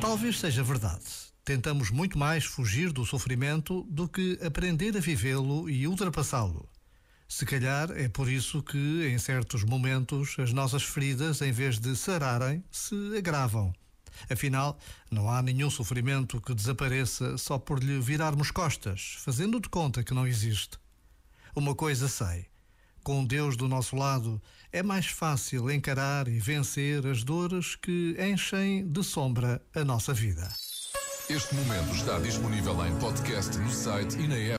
Talvez seja verdade. Tentamos muito mais fugir do sofrimento do que aprender a vivê-lo e ultrapassá-lo. Se calhar é por isso que, em certos momentos, as nossas feridas, em vez de sararem, se agravam. Afinal, não há nenhum sofrimento que desapareça só por lhe virarmos costas, fazendo de conta que não existe. Uma coisa sei: com Deus do nosso lado, é mais fácil encarar e vencer as dores que enchem de sombra a nossa vida. Este momento está disponível em podcast no site e na app.